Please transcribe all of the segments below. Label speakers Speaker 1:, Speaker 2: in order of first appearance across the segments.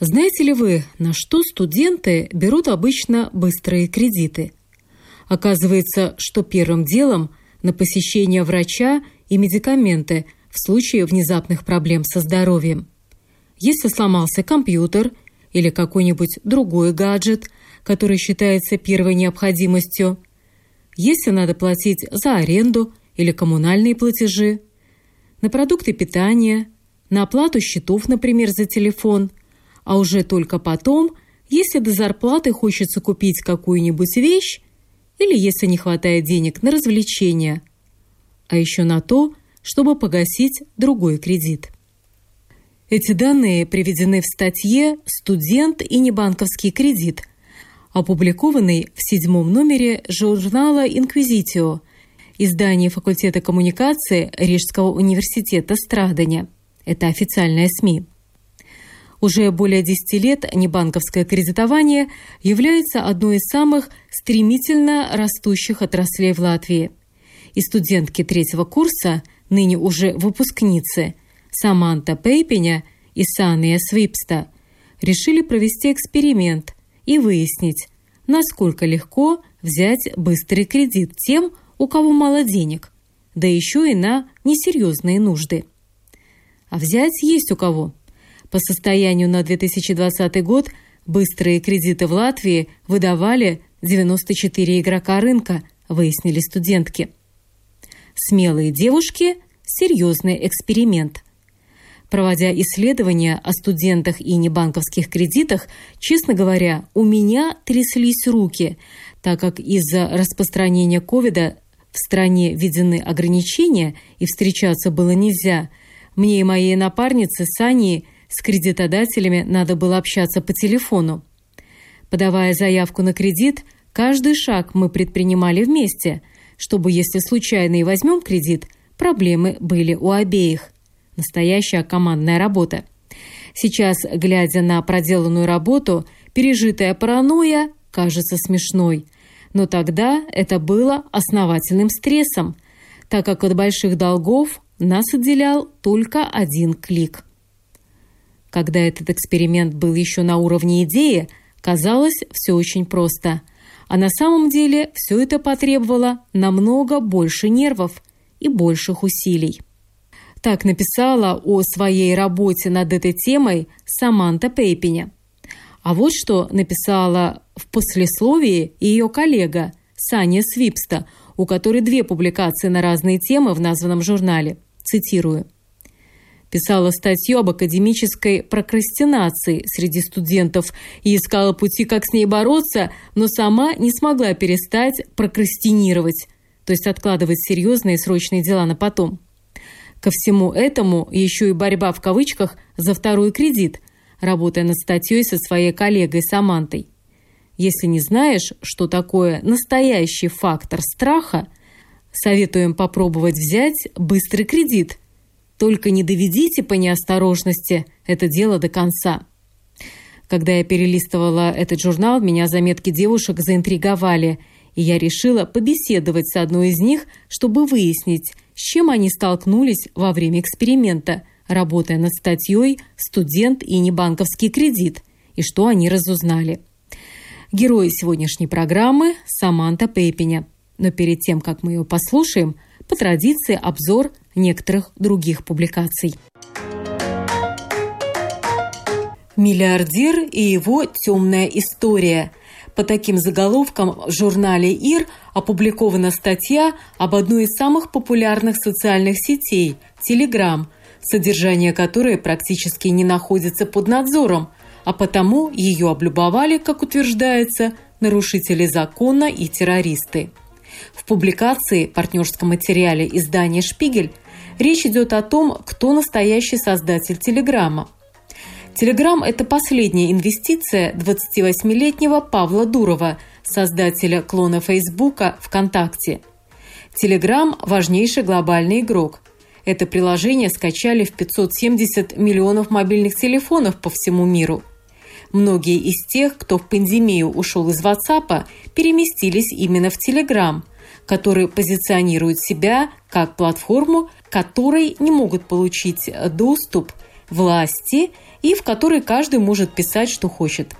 Speaker 1: Знаете ли вы, на что студенты берут обычно быстрые кредиты? Оказывается, что первым делом на посещение врача и медикаменты в случае внезапных проблем со здоровьем. Если сломался компьютер или какой-нибудь другой гаджет, который считается первой необходимостью, если надо платить за аренду – или коммунальные платежи, на продукты питания, на оплату счетов, например, за телефон, а уже только потом, если до зарплаты хочется купить какую-нибудь вещь или если не хватает денег на развлечения, а еще на то, чтобы погасить другой кредит. Эти данные приведены в статье «Студент и небанковский кредит», опубликованной в седьмом номере журнала «Инквизитио», издание факультета коммуникации Рижского университета Страдания. Это официальная СМИ. Уже более 10 лет небанковское кредитование является одной из самых стремительно растущих отраслей в Латвии. И студентки третьего курса, ныне уже выпускницы, Саманта Пейпеня и Сания Свипста, решили провести эксперимент и выяснить, насколько легко взять быстрый кредит тем, у кого мало денег, да еще и на несерьезные нужды. А взять есть у кого. По состоянию на 2020 год быстрые кредиты в Латвии выдавали 94 игрока рынка, выяснили студентки. Смелые девушки – серьезный эксперимент. Проводя исследования о студентах и небанковских кредитах, честно говоря, у меня тряслись руки, так как из-за распространения ковида в стране введены ограничения и встречаться было нельзя, мне и моей напарнице Сани с кредитодателями надо было общаться по телефону. Подавая заявку на кредит, каждый шаг мы предпринимали вместе, чтобы, если случайно и возьмем кредит, проблемы были у обеих. Настоящая командная работа. Сейчас, глядя на проделанную работу, пережитая паранойя кажется смешной – но тогда это было основательным стрессом, так как от больших долгов нас отделял только один клик. Когда этот эксперимент был еще на уровне идеи, казалось все очень просто. А на самом деле все это потребовало намного больше нервов и больших усилий. Так написала о своей работе над этой темой Саманта Пейпеня. А вот что написала в послесловии ее коллега Саня Свипста, у которой две публикации на разные темы в названном журнале. Цитирую. Писала статью об академической прокрастинации среди студентов и искала пути, как с ней бороться, но сама не смогла перестать прокрастинировать, то есть откладывать серьезные срочные дела на потом. Ко всему этому еще и борьба в кавычках за второй кредит, работая над статьей со своей коллегой Самантой. Если не знаешь, что такое настоящий фактор страха, советуем попробовать взять быстрый кредит. Только не доведите по неосторожности это дело до конца. Когда я перелистывала этот журнал, меня заметки девушек заинтриговали, и я решила побеседовать с одной из них, чтобы выяснить, с чем они столкнулись во время эксперимента – работая над статьей «Студент и небанковский кредит» и что они разузнали. Герои сегодняшней программы – Саманта Пейпеня. Но перед тем, как мы ее послушаем, по традиции обзор некоторых других публикаций. «Миллиардер и его темная история». По таким заголовкам в журнале «Ир» опубликована статья об одной из самых популярных социальных сетей – Telegram – содержание которой практически не находится под надзором, а потому ее облюбовали, как утверждается, нарушители закона и террористы. В публикации партнерском материале издания «Шпигель» речь идет о том, кто настоящий создатель Телеграма. Телеграм – это последняя инвестиция 28-летнего Павла Дурова, создателя клона Фейсбука ВКонтакте. Телеграм – важнейший глобальный игрок. Это приложение скачали в 570 миллионов мобильных телефонов по всему миру. Многие из тех, кто в пандемию ушел из WhatsApp, переместились именно в Telegram, который позиционирует себя как платформу, которой не могут получить доступ власти и в которой каждый может писать, что хочет.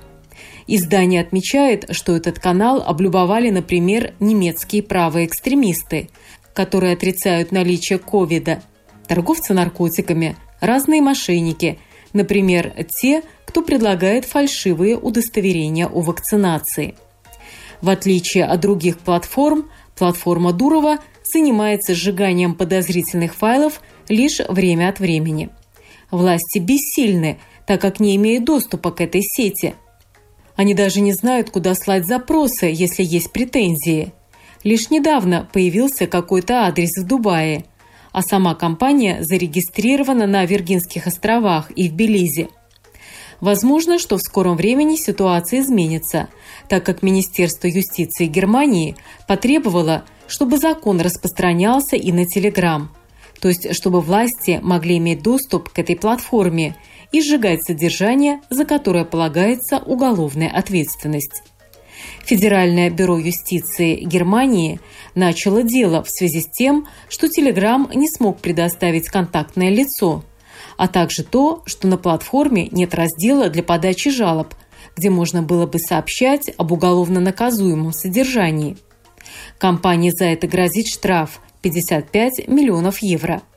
Speaker 1: Издание отмечает, что этот канал облюбовали, например, немецкие правые экстремисты, которые отрицают наличие ковида, торговцы наркотиками, разные мошенники, например, те, кто предлагает фальшивые удостоверения о вакцинации. В отличие от других платформ, платформа Дурова занимается сжиганием подозрительных файлов лишь время от времени. Власти бессильны, так как не имеют доступа к этой сети. Они даже не знают, куда слать запросы, если есть претензии. Лишь недавно появился какой-то адрес в Дубае, а сама компания зарегистрирована на Виргинских островах и в Белизе. Возможно, что в скором времени ситуация изменится, так как Министерство юстиции Германии потребовало, чтобы закон распространялся и на Телеграм, то есть чтобы власти могли иметь доступ к этой платформе и сжигать содержание, за которое полагается уголовная ответственность. Федеральное бюро юстиции Германии начало дело в связи с тем, что Telegram не смог предоставить контактное лицо, а также то, что на платформе нет раздела для подачи жалоб, где можно было бы сообщать об уголовно наказуемом содержании. Компании за это грозит штраф 55 миллионов евро –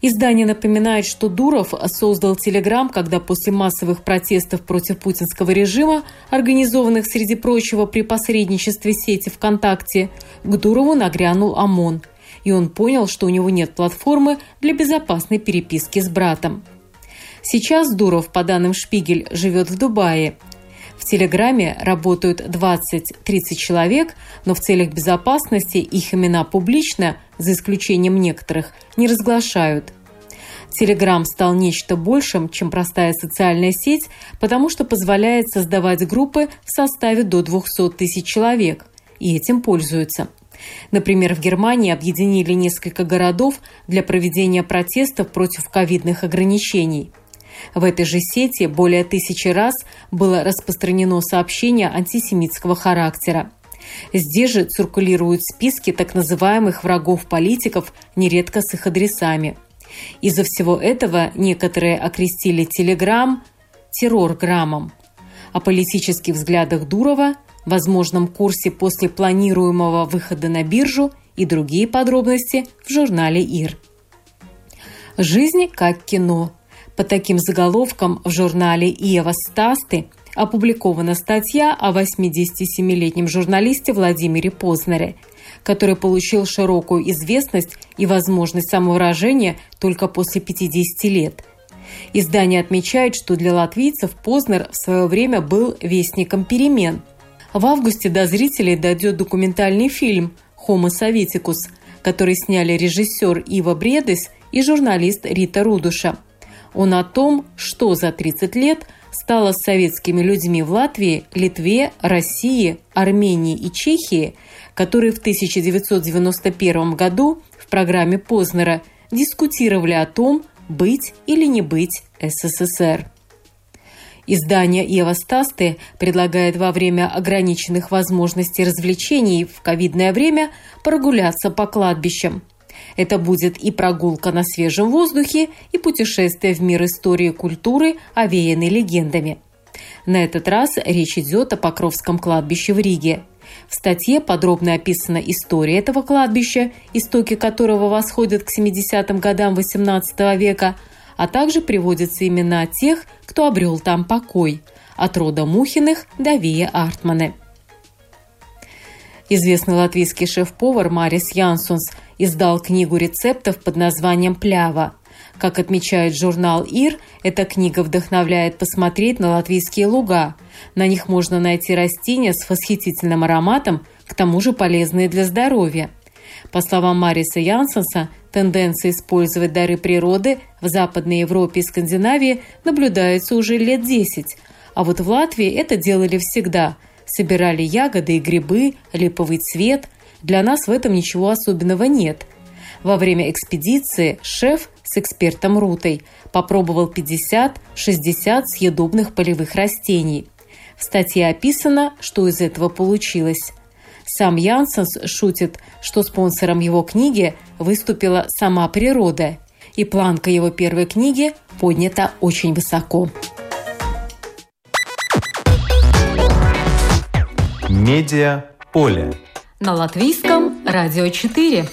Speaker 1: Издание напоминает, что Дуров создал Телеграм, когда после массовых протестов против путинского режима, организованных, среди прочего, при посредничестве сети ВКонтакте, к Дурову нагрянул ОМОН. И он понял, что у него нет платформы для безопасной переписки с братом. Сейчас Дуров, по данным Шпигель, живет в Дубае. В Телеграме работают 20-30 человек, но в целях безопасности их имена публично, за исключением некоторых, не разглашают. Телеграм стал нечто большим, чем простая социальная сеть, потому что позволяет создавать группы в составе до 200 тысяч человек, и этим пользуются. Например, в Германии объединили несколько городов для проведения протестов против ковидных ограничений. В этой же сети более тысячи раз было распространено сообщение антисемитского характера. Здесь же циркулируют списки так называемых врагов политиков, нередко с их адресами. Из-за всего этого некоторые окрестили телеграмм террорграммом. О политических взглядах Дурова, возможном курсе после планируемого выхода на биржу и другие подробности в журнале «Ир». Жизнь как кино. По таким заголовкам в журнале «Иева Стасты» опубликована статья о 87-летнем журналисте Владимире Познере, который получил широкую известность и возможность самовыражения только после 50 лет. Издание отмечает, что для латвийцев Познер в свое время был вестником перемен. В августе до зрителей дойдет документальный фильм «Homo Советикус», который сняли режиссер Ива Бредес и журналист Рита Рудуша – он о том, что за 30 лет стало с советскими людьми в Латвии, Литве, России, Армении и Чехии, которые в 1991 году в программе Познера дискутировали о том, быть или не быть СССР. Издание «Ева Стасты» предлагает во время ограниченных возможностей развлечений в ковидное время прогуляться по кладбищам – это будет и прогулка на свежем воздухе, и путешествие в мир истории и культуры, овеянной легендами. На этот раз речь идет о Покровском кладбище в Риге. В статье подробно описана история этого кладбища, истоки которого восходят к 70-м годам XVIII века, а также приводятся имена тех, кто обрел там покой – от рода Мухиных до Вия Артмана. Известный латвийский шеф-повар Марис Янсунс издал книгу рецептов под названием «Плява». Как отмечает журнал «Ир», эта книга вдохновляет посмотреть на латвийские луга. На них можно найти растения с восхитительным ароматом, к тому же полезные для здоровья. По словам Мариса Янсенса, тенденция использовать дары природы в Западной Европе и Скандинавии наблюдается уже лет 10, а вот в Латвии это делали всегда. Собирали ягоды и грибы, липовый цвет. Для нас в этом ничего особенного нет. Во время экспедиции шеф с экспертом Рутой попробовал 50-60 съедобных полевых растений. В статье описано, что из этого получилось. Сам Янсенс шутит, что спонсором его книги выступила сама природа, и планка его первой книги поднята очень высоко.
Speaker 2: Медиа поле.
Speaker 1: На латвийском радио 4.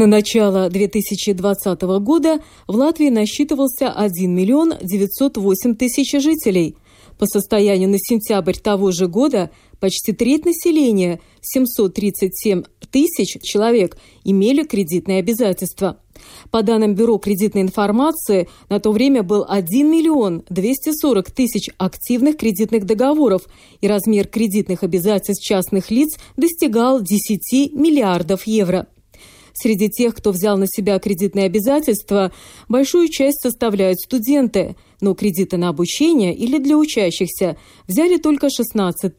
Speaker 1: На начало 2020 года в Латвии насчитывался 1 миллион 908 тысяч жителей. По состоянию на сентябрь того же года почти треть населения, 737 тысяч человек, имели кредитные обязательства. По данным Бюро кредитной информации, на то время был 1 миллион 240 тысяч активных кредитных договоров, и размер кредитных обязательств частных лиц достигал 10 миллиардов евро. Среди тех, кто взял на себя кредитные обязательства, большую часть составляют студенты, но кредиты на обучение или для учащихся взяли только 16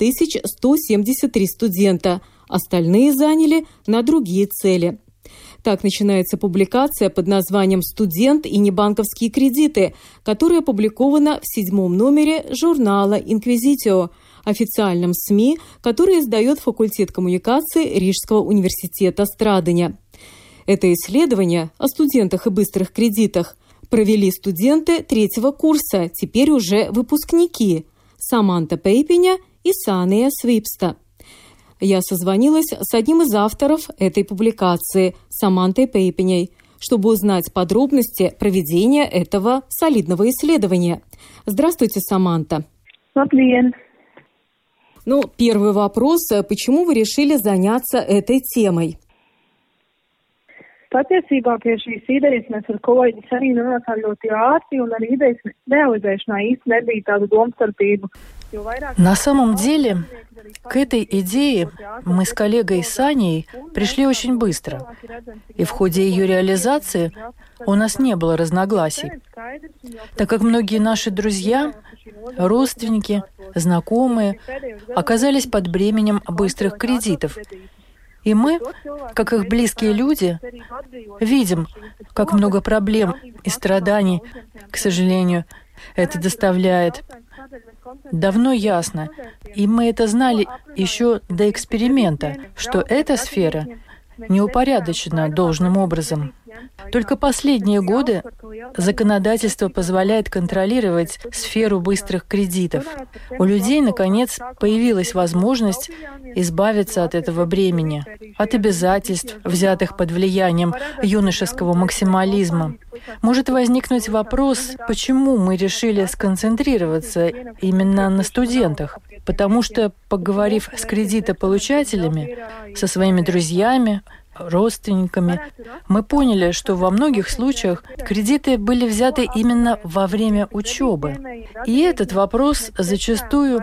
Speaker 1: 173 студента, остальные заняли на другие цели. Так начинается публикация под названием «Студент и небанковские кредиты», которая опубликована в седьмом номере журнала «Инквизитио», официальном СМИ, который издает факультет коммуникации Рижского университета Страдания. Это исследование о студентах и быстрых кредитах провели студенты третьего курса, теперь уже выпускники Саманта Пейпеня и Сания Свипста. Я созвонилась с одним из авторов этой публикации, Самантой Пейпеней, чтобы узнать подробности проведения этого солидного исследования. Здравствуйте, Саманта.
Speaker 3: Labdien!
Speaker 1: Ну, первый вопрос. Почему вы решили заняться этой темой?
Speaker 3: Patiesībā pie šīs idejas mēs ar kolēģi arī nonācām ļoti ātri, un arī idejas realizēšanā īsti nebija tādu domstarpību.
Speaker 4: На самом деле, к этой идее мы с коллегой Саней пришли очень быстро. И в ходе ее реализации у нас не было разногласий, так как многие наши друзья, родственники, знакомые оказались под бременем быстрых кредитов. И мы, как их близкие люди, видим, как много проблем и страданий, к сожалению, это доставляет. Давно ясно, и мы это знали еще до эксперимента, что эта сфера не упорядочена должным образом. Только последние годы законодательство позволяет контролировать сферу быстрых кредитов. У людей, наконец, появилась возможность избавиться от этого бремени, от обязательств, взятых под влиянием юношеского максимализма. Может возникнуть вопрос, почему мы решили сконцентрироваться именно на студентах? Потому что, поговорив с кредитополучателями, со своими друзьями, родственниками, мы поняли, что во многих случаях кредиты были взяты именно во время учебы. И этот вопрос зачастую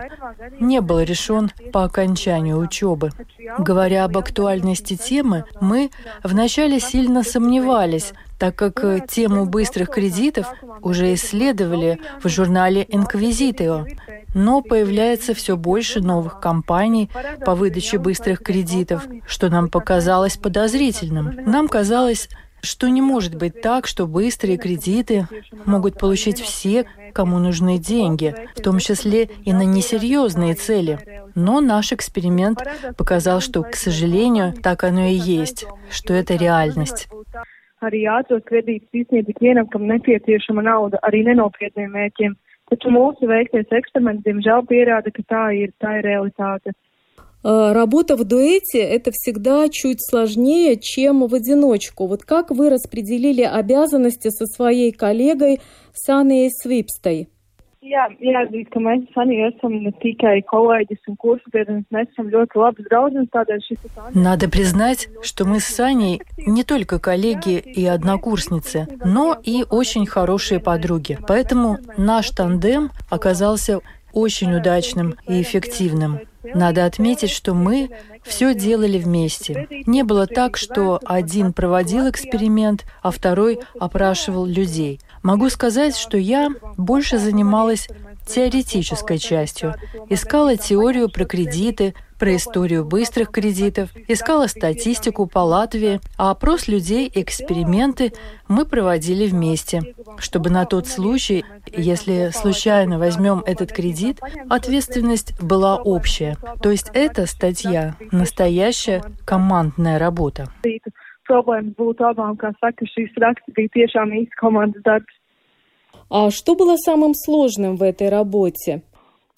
Speaker 4: не был решен по окончанию учебы. Говоря об актуальности темы, мы вначале сильно сомневались, так как э, тему быстрых кредитов уже исследовали в журнале «Инквизитио», но появляется все больше новых компаний по выдаче быстрых кредитов, что нам показалось подозрительным. Нам казалось, что не может быть так, что быстрые кредиты могут получить все, кому нужны деньги, в том числе и на несерьезные цели. Но наш эксперимент показал, что, к сожалению, так оно и есть, что это реальность.
Speaker 3: Arī ātros kredītus izsniedz ikvienam, kam nepieciešama nauda arī nenopietniem mērķiem. Taču mūsu veiktais eksperiments, diemžēl, pierāda, ka tā ir, tā ir realitāte.
Speaker 1: Э, Работа в дуэте – это всегда чуть сложнее, чем в одиночку. Вот как вы распределили обязанности со своей коллегой Саной Свипстой?
Speaker 3: Jā, jāatzīst, ka mēs Sanī esam tikai kolēģis un kursabiedrins, mēs esam ļoti ir tāds.
Speaker 4: Надо признать, что мы с Саней не только коллеги и однокурсницы, но и очень хорошие подруги. Поэтому наш тандем оказался очень удачным и эффективным. Надо отметить, что мы все делали вместе. Не было так, что один проводил эксперимент, а второй опрашивал людей. Могу сказать, что я больше занималась теоретической частью. Искала теорию про кредиты, про историю быстрых кредитов, искала статистику по Латвии, а опрос людей эксперименты мы проводили вместе, чтобы на тот случай, если случайно возьмем этот кредит, ответственность была общая. То есть эта статья – настоящая командная работа.
Speaker 3: Problēmas būtu abām, kā saka, šīs raksts bija tiešām īsts komandas darbs.
Speaker 1: А что было самым сложным в этой работе?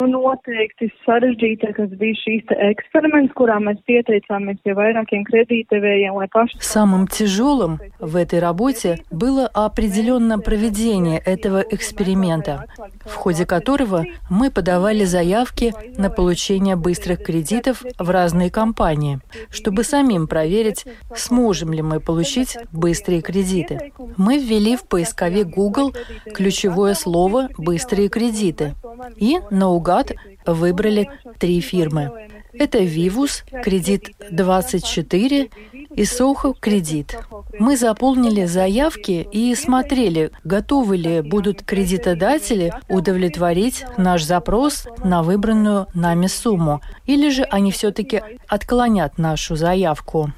Speaker 3: Noteikti sarežģītākais bija šīs эксперимents, kurā mēs pieteicāmies pie vairākiem kredītevējiem, lai paši...
Speaker 4: Самым тяжелым в этой работе было определенно проведение этого эксперимента, в ходе которого мы подавали заявки на получение быстрых кредитов в разные компании, чтобы самим проверить, сможем ли мы получить быстрые кредиты. Мы ввели в поисковик Google ключевое слово «быстрые кредиты» и наугад наугад выбрали три фирмы. Это Vivus, Кредит 24 и Soho Кредит. Мы заполнили заявки и смотрели, готовы ли будут кредитодатели удовлетворить наш запрос на выбранную нами сумму, или же они все-таки отклонят нашу заявку.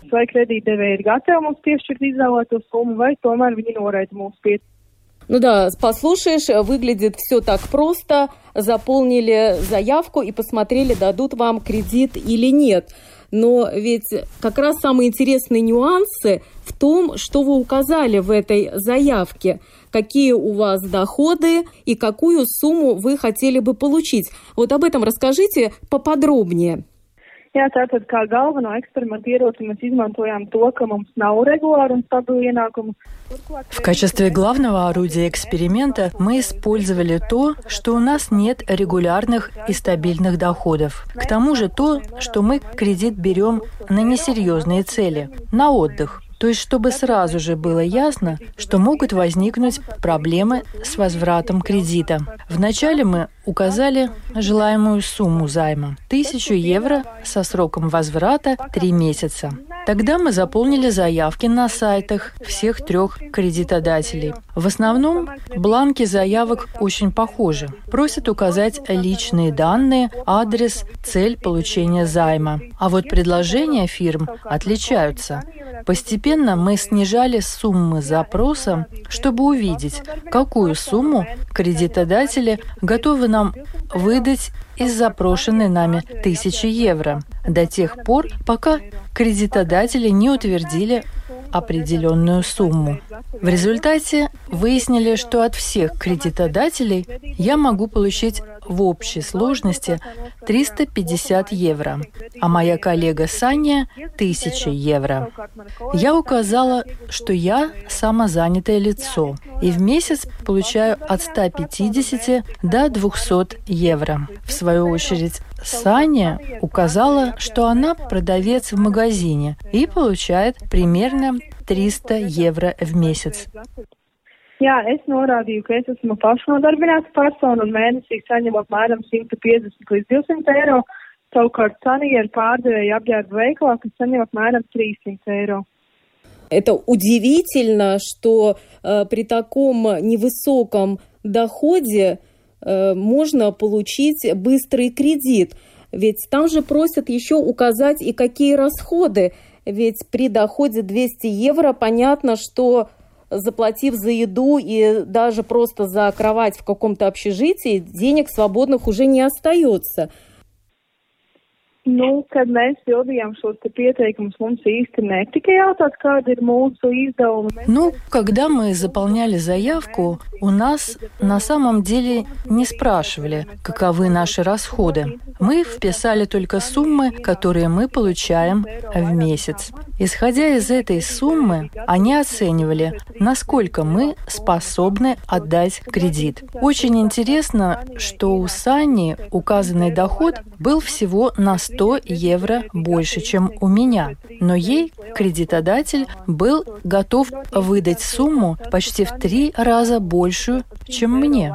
Speaker 1: Ну да, послушаешь, выглядит все так просто. Заполнили заявку и посмотрели, дадут вам кредит или нет. Но ведь как раз самые интересные нюансы в том, что вы указали в этой заявке, какие у вас доходы и какую сумму вы хотели бы получить. Вот об этом расскажите поподробнее.
Speaker 3: Jā, tātad kā galveno eksperimentu ieroci mēs izmantojām to, ka mums nav regulāru un stabilu ienākumu.
Speaker 4: В качестве главного орудия эксперимента мы использовали то, что у нас нет регулярных и стабильных доходов. К тому же то, что мы кредит берем на несерьезные цели, на отдых. То есть, чтобы сразу же было ясно, что могут возникнуть проблемы с возвратом кредита. Вначале мы указали желаемую сумму займа – 1000 евро со сроком возврата 3 месяца. Тогда мы заполнили заявки на сайтах всех трех кредитодателей. В основном бланки заявок очень похожи. Просят указать личные данные, адрес, цель получения займа. А вот предложения фирм отличаются. Постепенно мы снижали суммы запроса, чтобы увидеть, какую сумму кредитодатели готовы нам выдать из запрошенной нами тысячи евро. До тех пор, пока кредитодатели не утвердили определенную сумму. В результате выяснили, что от всех кредитодателей я могу получить в общей сложности 350 евро, а моя коллега Саня – 1000 евро. Я указала, что я самозанятое лицо и в месяц получаю от 150 до 200 евро. В свою очередь, Саня указала, что она продавец в магазине и получает примерно 300 евро в месяц.
Speaker 3: Jā, es norādīju, ka es esmu pašnodarbināta persona un mēnesī saņemu apmēram 150 līdz 200 eiro. Savukārt Sanija ir pārdevēja apģērbu veikalā, kas saņem apmēram 300 eiro.
Speaker 1: Это удивительно, что э, при таком невысоком доходе э, можно получить быстрый кредит. Ведь там же просят еще указать и какие расходы. Ведь при доходе 200 евро понятно, что заплатив за еду и даже просто за кровать в каком-то общежитии, денег свободных уже не остается.
Speaker 3: Nu, kad mēs pildījām šos pieteikumus, mums īsti netika jautāts, kāda ir mūsu izdevumi.
Speaker 4: Ну, когда мы заполняли заявку, у нас на самом деле не спрашивали, каковы наши расходы. Мы вписали только суммы, которые мы получаем в месяц. Исходя из этой суммы, они оценивали, насколько мы способны отдать кредит. Очень интересно, что у Сани указанный доход был всего на 100 евро больше, чем у меня. Но ей кредитодатель был готов выдать сумму почти в три раза большую, чем мне.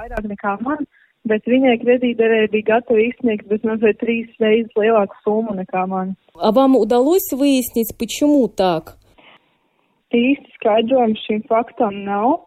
Speaker 3: bet viņai kredītdevēja bija gatava izsniegt vismaz vai trīs reizes lielāku summu nekā man.
Speaker 1: А вам удалось выяснить, почему так?
Speaker 3: Īsti skaidrojums šim faktam nav.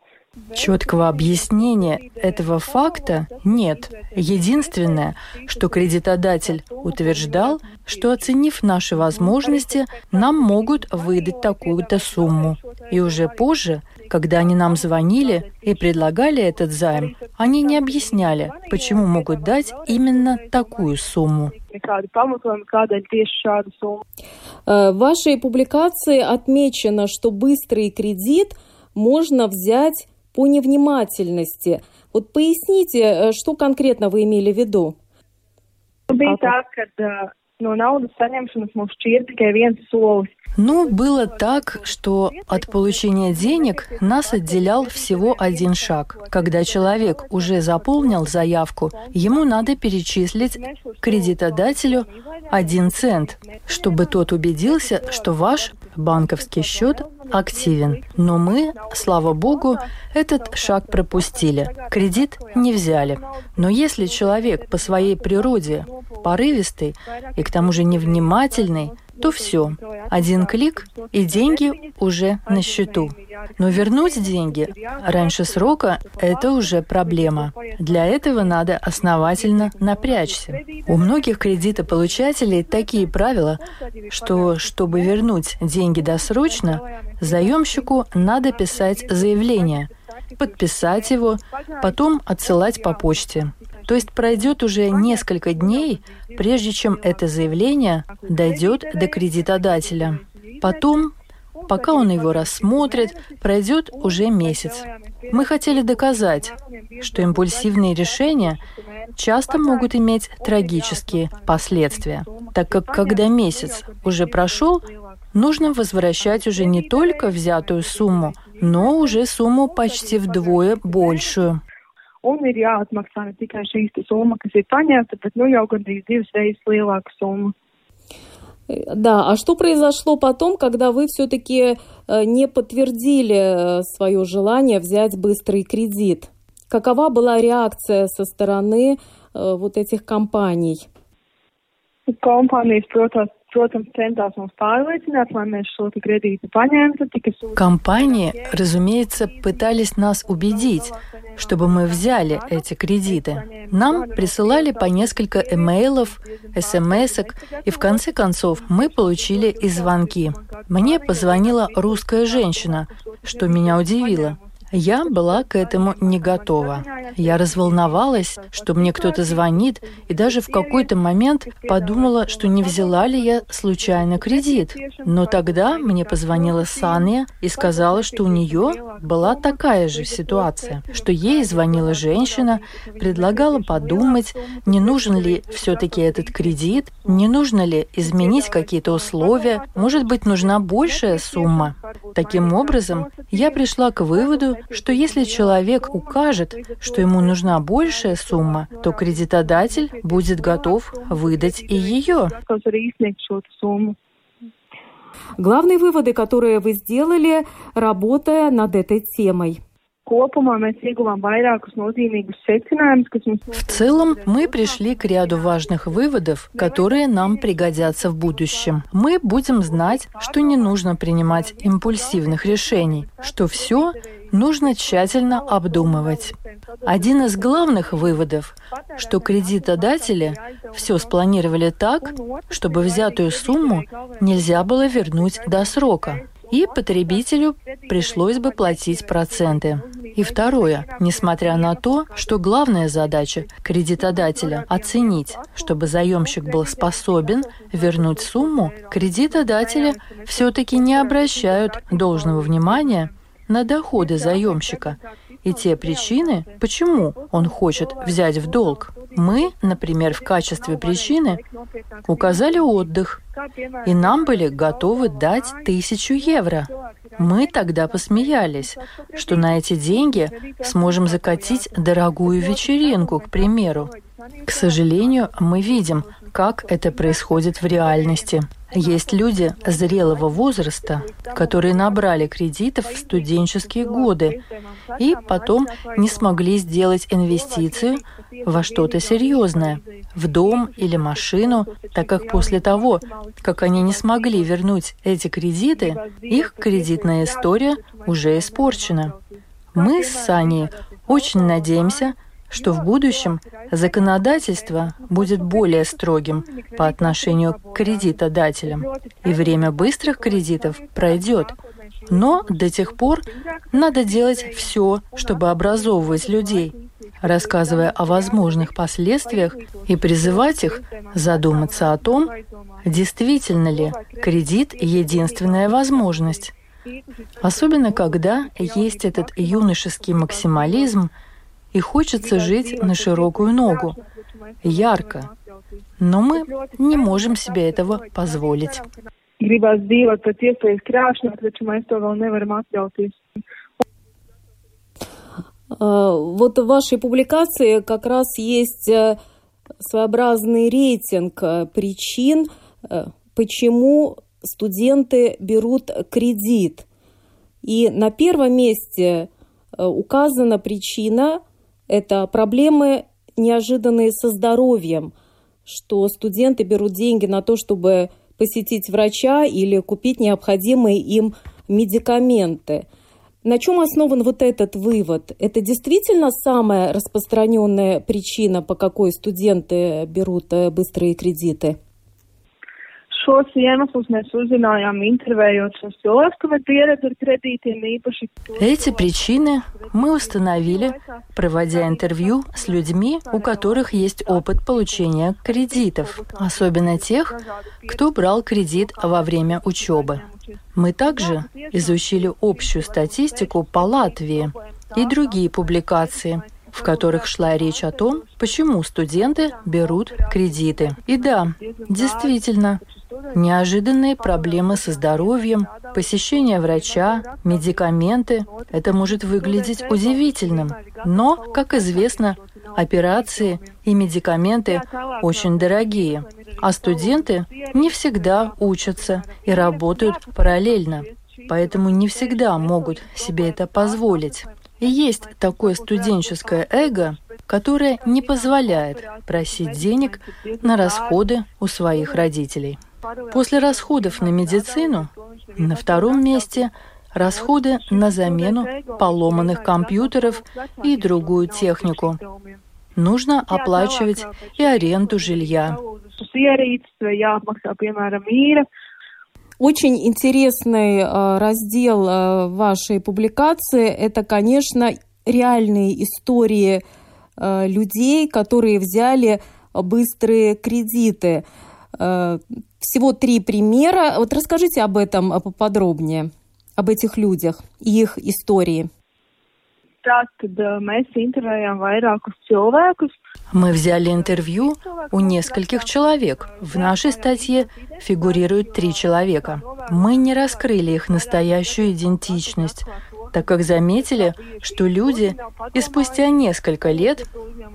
Speaker 4: Четкого объяснения этого факта нет. Единственное, что кредитодатель утверждал, что оценив наши возможности, нам могут выдать такую-то сумму. И уже позже, когда они нам звонили и предлагали этот займ, они не объясняли, почему могут дать именно такую сумму.
Speaker 1: Э, В вашей публикации отмечено, что быстрый кредит можно взять по невнимательности. Вот поясните, э, что конкретно вы имели в виду?
Speaker 3: Bija tā, ka no naudas saņemšanas mums šķiet tikai viens solis.
Speaker 4: Ну, было так, что от получения денег нас отделял всего один шаг. Когда человек уже заполнил заявку, ему надо перечислить кредитодателю один цент, чтобы тот убедился, что ваш банковский счет активен. Но мы, слава богу, этот шаг пропустили. Кредит не взяли. Но если человек по своей природе порывистый и к тому же невнимательный, то все. Один клик, и деньги уже на счету. Но вернуть деньги раньше срока – это уже проблема. Для этого надо основательно напрячься. У многих кредитополучателей такие правила, что чтобы вернуть деньги досрочно, заемщику надо писать заявление, подписать его, потом отсылать по почте. То есть пройдет уже несколько дней, прежде чем это заявление дойдет до кредитодателя. Потом, пока он его рассмотрит, пройдет уже месяц. Мы хотели доказать, что импульсивные решения часто могут иметь трагические последствия, так как когда месяц уже прошел, нужно возвращать уже не только взятую сумму, но уже сумму почти вдвое большую.
Speaker 3: Un ir jāatmaksā ne tikai šīs summa, kas ir paņemta, bet nu jau gandrīz divas reizes lielāka summa.
Speaker 1: Э, Да, а что произошло потом, когда вы все-таки не подтвердили э, свое желание взять быстрый кредит? Какова была реакция со стороны э, вот этих компаний?
Speaker 3: Kompānijas, protams, protams, centās mums pārliecināt, lai mēs šo kredītu paņemtu.
Speaker 4: Компании, разумеется, пытались нас убедить, чтобы мы взяли эти кредиты. Нам присылали по несколько имейлов, смс и в конце концов мы получили и звонки. Мне позвонила русская женщина, что меня удивило. Я была к этому не готова. Я разволновалась, что мне кто-то звонит, и даже в какой-то момент подумала, что не взяла ли я случайно кредит. Но тогда мне позвонила Саня и сказала, что у нее была такая же ситуация, что ей звонила женщина, предлагала подумать, не нужен ли все-таки этот кредит, не нужно ли изменить какие-то условия, может быть, нужна большая сумма. Таким образом, я пришла к выводу, что если человек укажет, что ему нужна большая сумма, то кредитодатель будет готов выдать и ее.
Speaker 1: Главные выводы, которые вы сделали, работая над этой темой.
Speaker 4: В целом, мы пришли к ряду важных выводов, которые нам пригодятся в будущем. Мы будем знать, что не нужно принимать импульсивных решений, что все нужно тщательно обдумывать. Один из главных выводов, что кредитодатели все спланировали так, чтобы взятую сумму нельзя было вернуть до срока, и потребителю пришлось бы платить проценты. И второе, несмотря на то, что главная задача кредитодателя – оценить, чтобы заемщик был способен вернуть сумму, кредитодатели все-таки не обращают должного внимания на доходы заемщика и те причины, почему он хочет взять в долг. Мы, например, в качестве причины указали отдых, и нам были готовы дать тысячу евро. Мы тогда посмеялись, что на эти деньги сможем закатить дорогую вечеринку, к примеру. К сожалению, мы видим, как это происходит в реальности. Есть люди зрелого возраста, которые набрали кредитов в студенческие годы и потом не смогли сделать инвестицию во что-то серьезное, в дом или машину, так как после того, как они не смогли вернуть эти кредиты, их кредитная история уже испорчена. Мы с Саней очень надеемся, что в будущем законодательство будет более строгим по отношению к кредитодателям, и время быстрых кредитов пройдет. Но до тех пор надо делать все, чтобы образовывать людей, рассказывая о возможных последствиях и призывать их задуматься о том, действительно ли кредит единственная возможность. Особенно когда есть этот юношеский максимализм, и хочется жить на широкую ногу, ярко. Но мы не можем себе этого позволить.
Speaker 3: Atļauties.
Speaker 1: Вот в вашей публикации как раз есть э, своеобразный рейтинг э, причин, э, почему студенты берут кредит. И на первом месте указана причина – это проблемы неожиданные со здоровьем, что студенты берут деньги на то, чтобы посетить врача или купить необходимые им медикаменты – на чем основан вот этот вывод? Это действительно самая распространенная причина, по какой студенты берут э, быстрые кредиты?
Speaker 3: Šos iemeslus mēs uzzinājām intervējot šos cilvēkus, kam ir pieredze ar kredītiem īpaši.
Speaker 4: Эти причины мы установили, проводя интервью с людьми, у которых есть опыт получения кредитов, особенно тех, кто брал кредит во время учебы. Мы также изучили общую статистику по Латвии и другие публикации, в которых шла речь о том, почему студенты берут кредиты. И да, действительно, Неожиданные проблемы со здоровьем, посещение врача, медикаменты – это может выглядеть удивительным. Но, как известно, операции и медикаменты очень дорогие, а студенты не всегда учатся и работают параллельно, поэтому не всегда могут себе это позволить. И есть такое студенческое эго, которое не позволяет просить денег на расходы у своих родителей. После расходов на медицину на втором месте расходы на замену поломанных компьютеров и другую технику. Нужно оплачивать и аренду жилья.
Speaker 1: Очень интересный э, раздел э, вашей публикации – это, конечно, реальные истории э, людей, которые взяли быстрые кредиты. Всего три примера. Вот расскажите об этом поподробнее, об этих людях и их истории.
Speaker 4: Мы взяли интервью у нескольких человек. В нашей статье фигурируют три человека. Мы не раскрыли их настоящую идентичность, так как заметили, что люди и спустя несколько лет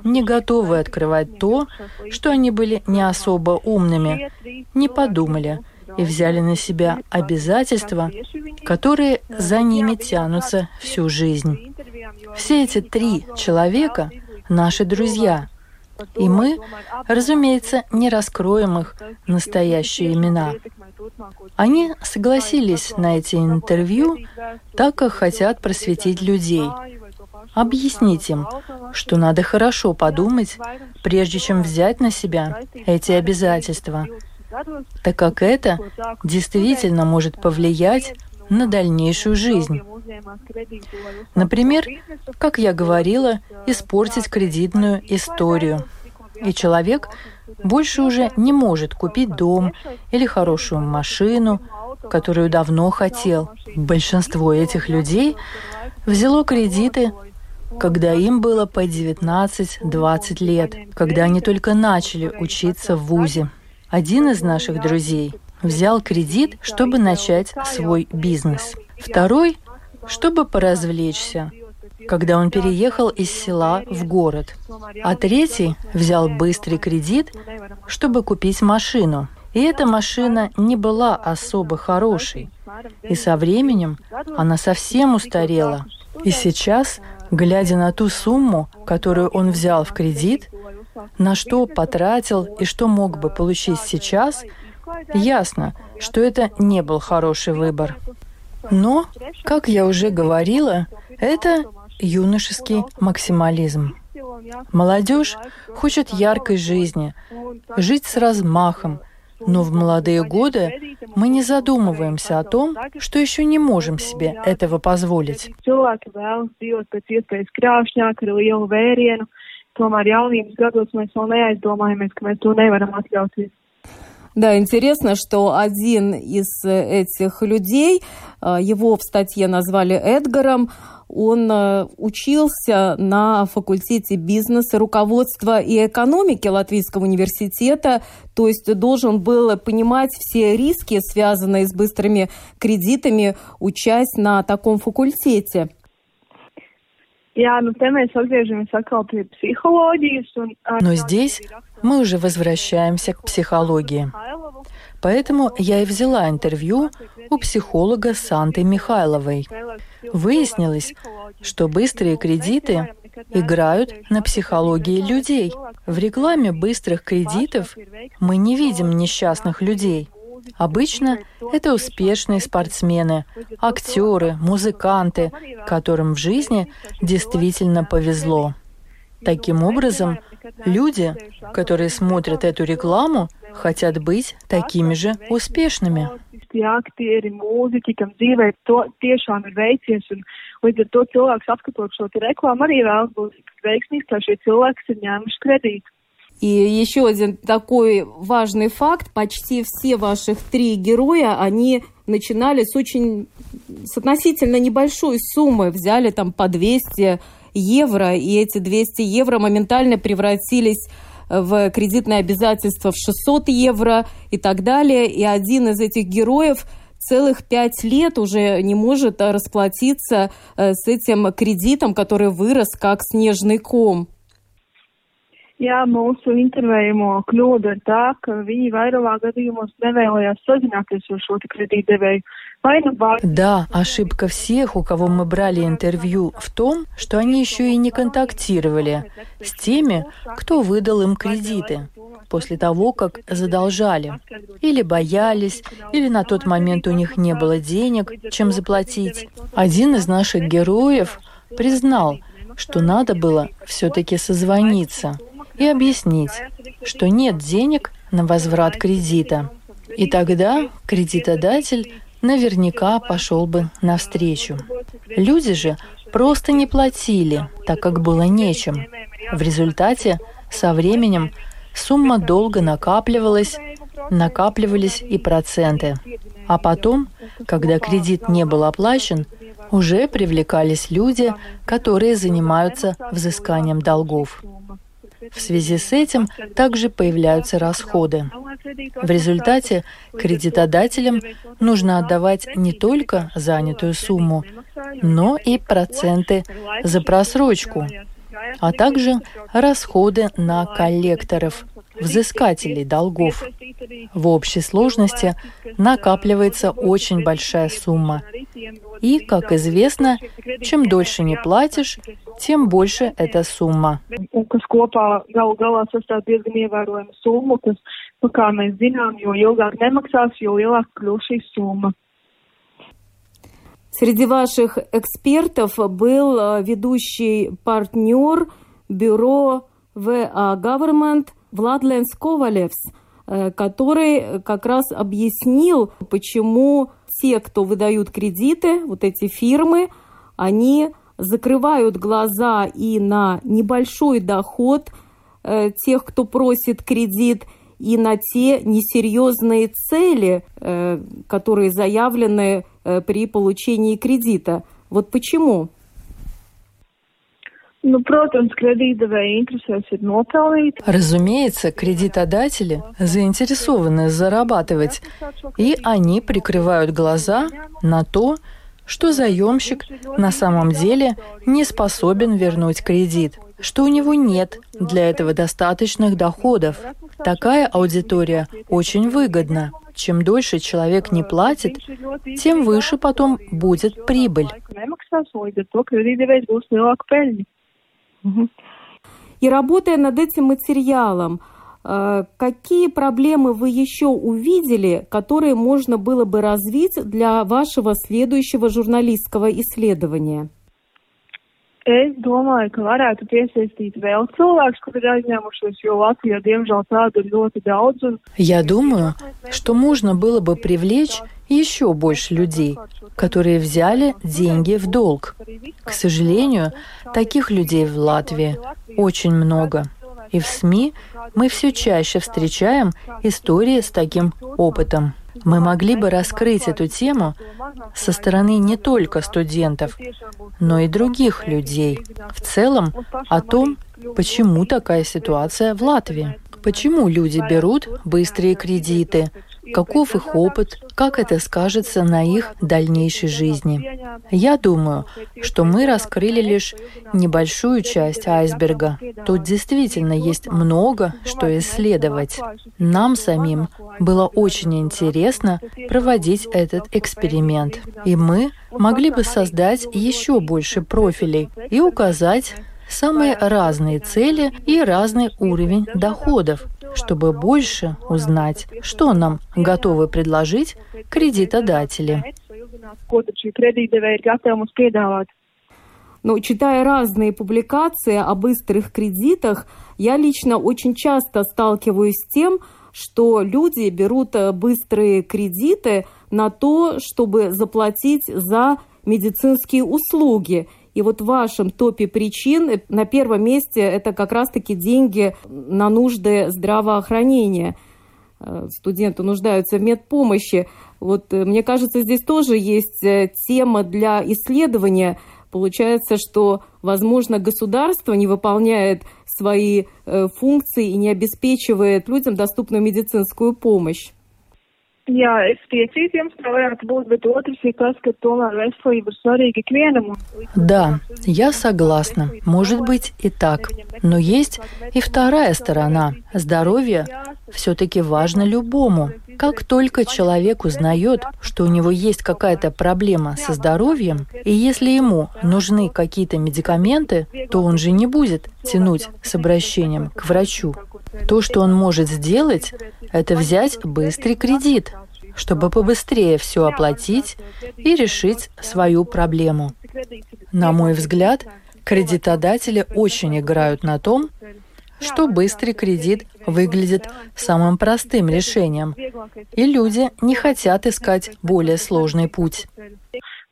Speaker 4: не готовы открывать то, что они были не особо умными, не подумали и взяли на себя обязательства, которые за ними тянутся всю жизнь. Все эти три человека — наши друзья, и мы, разумеется, не раскроем их настоящие имена. Они согласились на эти интервью, так как хотят просветить людей, объяснить им, что надо хорошо подумать, прежде чем взять на себя эти обязательства, так как это действительно может повлиять на дальнейшую жизнь. Например, как я говорила, испортить кредитную историю. И человек больше уже не может купить дом или хорошую машину, которую давно хотел. Большинство этих людей взяло кредиты, когда им было по 19-20 лет, когда они только начали учиться в ВУЗе. Один из наших друзей взял кредит, чтобы начать свой бизнес. Второй, чтобы поразвлечься, когда он переехал из села в город. А третий взял быстрый кредит, чтобы купить машину. И эта машина не была особо хорошей. И со временем она совсем устарела. И сейчас, глядя на ту сумму, которую он взял в кредит, на что потратил и что мог бы получить сейчас, ясно, что это не был хороший выбор. Но, как я уже говорила, это юношеский максимализм. Молодежь хочет яркой жизни, жить с размахом, но в молодые годы мы не задумываемся о том, что еще не можем себе этого позволить.
Speaker 1: Да, интересно, что один из этих людей, а, его в статье назвали Эдгаром, он э, учился на факультете бизнеса, руководства и экономики Латвийского университета, то есть должен был понимать все риски, связанные с быстрыми кредитами, учась на таком факультете.
Speaker 4: Но здесь мы уже возвращаемся к психологии. Поэтому я и взяла интервью у психолога Санты Михайловой. Выяснилось, что быстрые кредиты играют на психологии людей. В рекламе быстрых кредитов мы не видим несчастных людей. Обычно это успешные спортсмены, актеры, музыканты, которым в жизни действительно повезло. Таким образом, люди, которые смотрят эту рекламу, хотят быть такими же успешными.
Speaker 3: Līdz.
Speaker 1: И еще один такой важный факт. Почти все ваших три героя, они начинали с очень, с относительно небольшой суммы. Взяли там по 200 евро, и эти 200 евро моментально превратились в кредитное обязательство в 600 евро и так далее. И один из этих героев целых пять лет уже не может расплатиться э, с этим кредитом, который вырос как снежный ком.
Speaker 3: Jā, mūsu intervējamo kļūda ir tā, ka viņi vairumā gadījumos nevēlējās sazināties ar šo kredītdevēju.
Speaker 4: Да, ошибка всех, у кого мы брали интервью, в том, что они еще и не контактировали с теми, кто выдал им кредиты после того, как задолжали. Или боялись, или на тот момент у них не было денег, чем заплатить. Один из наших героев признал, что надо было все-таки созвониться и объяснить, что нет денег на возврат кредита. И тогда кредитодатель наверняка пошел бы навстречу. Люди же просто не платили, так как было нечем. В результате со временем сумма долго накапливалась, накапливались и проценты. А потом, когда кредит не был оплачен, уже привлекались люди, которые занимаются взысканием долгов. В связи с этим также появляются расходы. В результате кредитодателям нужно отдавать не только занятую сумму, но и проценты за просрочку, а также расходы на коллекторов, взыскателей долгов. В общей сложности накапливается очень большая сумма. И, как известно, чем дольше не платишь, тем больше эта сумма.
Speaker 1: Среди ваших экспертов был э, ведущий партнер бюро VA Government Владленс Ковалевс, э, который как раз объяснил, почему те, кто выдают кредиты, вот эти фирмы, они закрывают глаза и на небольшой доход э, тех, кто просит кредит, и на те несерьезные цели, э, которые заявлены при получении кредита. Вот почему?
Speaker 3: Protams, kredītdevēja interesēs ir nopelnīt.
Speaker 4: Разумеется, кредитодатели заинтересованы зарабатывать, и они прикрывают глаза на то, что заемщик на самом деле не способен вернуть кредит. что у него нет для этого достаточных доходов. Такая аудитория очень выгодна. Чем дольше человек не платит, тем выше потом будет прибыль.
Speaker 1: И работая над этим материалом, э, какие проблемы вы еще увидели, которые можно было бы развить для вашего следующего журналистского исследования?
Speaker 3: Es domāju, ka varētu piesaistīt vēl cilvēkus, kuri ir aizņēmušies, jo Latvijā, diemžēl, tādu ļoti daudz. Un...
Speaker 4: Я думаю, что можно было бы привлечь еще больше людей, которые взяли деньги в долг. К сожалению, таких людей в Латвии очень много. И в СМИ мы все чаще встречаем истории с таким опытом. Мы могли бы раскрыть эту тему со стороны не только студентов, но и других людей. В целом о том, почему такая ситуация в Латвии. Почему люди берут быстрые кредиты, каков их опыт, как это скажется на их дальнейшей жизни. Я думаю, что мы раскрыли лишь небольшую часть айсберга. Тут действительно есть много, что исследовать. Нам самим было очень интересно проводить этот эксперимент, и мы могли бы создать еще больше профилей и указать самые разные цели и разный уровень доходов, чтобы больше узнать, что нам готовы предложить кредитодатели.
Speaker 1: Но читая разные публикации о быстрых кредитах, я лично очень часто сталкиваюсь с тем, что люди берут э, быстрые кредиты на то, чтобы заплатить за медицинские услуги. И вот в вашем топе причин э, на первом месте это как раз-таки деньги на нужды здравоохранения. Э, студенты нуждаются в медпомощи. Вот э, мне кажется, здесь тоже есть тема для исследования. Получается, что, возможно, государство не выполняет свои функции и не обеспечивает людям доступную медицинскую помощь.
Speaker 3: Jā, es piekrītu jums, ka varētu būt, bet otrs ir tas, ka tomēr veselība ir svarīga ikvienam.
Speaker 4: Да, я согласна. Может быть и так. Но есть и вторая сторона. Здоровье все-таки важно любому. Как только человек узнает, что у него есть какая-то проблема со здоровьем, и если ему нужны какие-то медикаменты, то он же не будет тянуть с обращением к врачу. То, что он может сделать, это взять быстрый кредит, чтобы побыстрее все оплатить и решить свою проблему. На мой взгляд, кредитодатели очень играют на том, что быстрый кредит выглядит самым простым решением, и люди не хотят искать более сложный путь.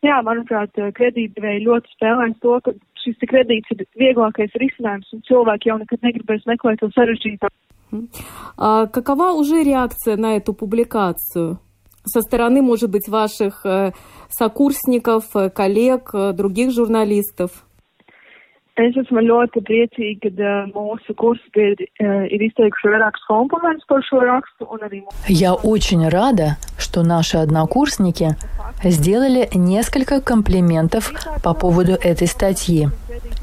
Speaker 3: Jā, manuprāt, kredītdevēji ļoti spēlēs to, ka šis kredīts ir vieglākais risinājums, un cilvēki jau nekad negribēs meklēt to sarežģītāku.
Speaker 1: А какова уже реакция на эту публикацию? Со стороны, может быть, ваших э, сокурсников, э, коллег, э, других журналистов?
Speaker 3: Es esmu ļoti priecīga, ka mūsu kursabiedri ir izteikuši vairākus komplimentus par šo rakstu.
Speaker 4: Я очень рада, что наши однокурсники сделали несколько комплиментов по поводу этой статьи.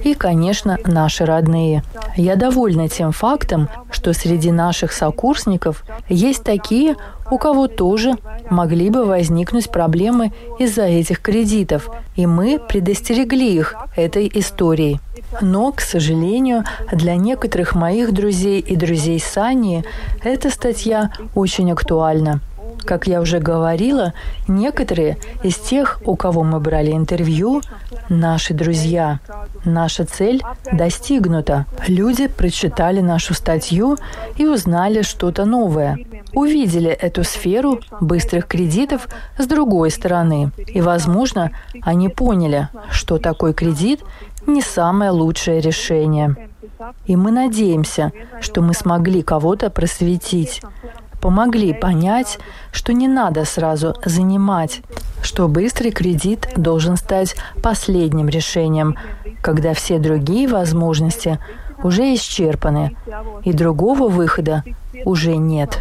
Speaker 4: И, конечно, наши родные. Я довольна тем фактом, что среди наших сокурсников есть такие, у кого тоже могли бы возникнуть проблемы из-за этих кредитов, и мы предостерегли их этой историей. Но, к сожалению, для некоторых моих друзей и друзей Сани эта статья очень актуальна. Как я уже говорила, некоторые из тех, у кого мы брали интервью, наши друзья. Наша цель достигнута. Люди прочитали нашу статью и узнали что-то новое. Увидели эту сферу быстрых кредитов с другой стороны. И, возможно, они поняли, что такой кредит не самое лучшее решение. И мы надеемся, что мы смогли кого-то просветить помогли понять, что не надо сразу занимать, что быстрый кредит должен стать последним решением, когда все другие возможности уже исчерпаны, и другого выхода уже нет.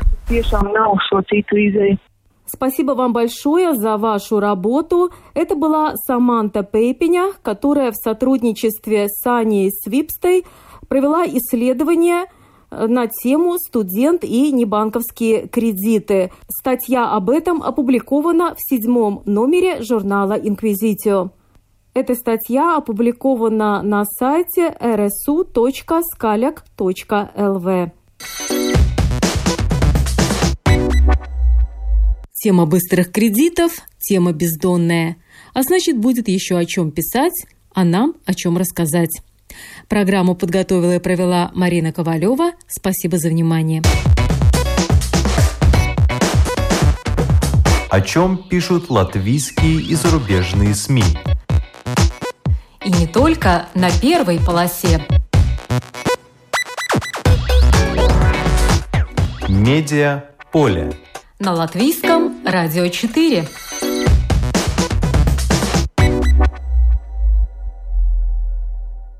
Speaker 1: Спасибо вам большое за вашу работу. Это была Саманта Пейпеня, которая в сотрудничестве с Аней Свипстой провела исследование на тему «Студент и небанковские кредиты». Статья об этом опубликована в седьмом номере журнала «Инквизитио». Эта статья опубликована на сайте rsu.skalyak.lv. Тема быстрых кредитов – тема бездонная. А значит, будет еще о чем писать, а нам о чем рассказать. Программу подготовила и провела Марина Ковалева. Спасибо за внимание.
Speaker 2: О чем пишут латвийские и зарубежные СМИ?
Speaker 1: И не только на первой полосе.
Speaker 2: Медиа поле.
Speaker 1: На латвийском радио 4.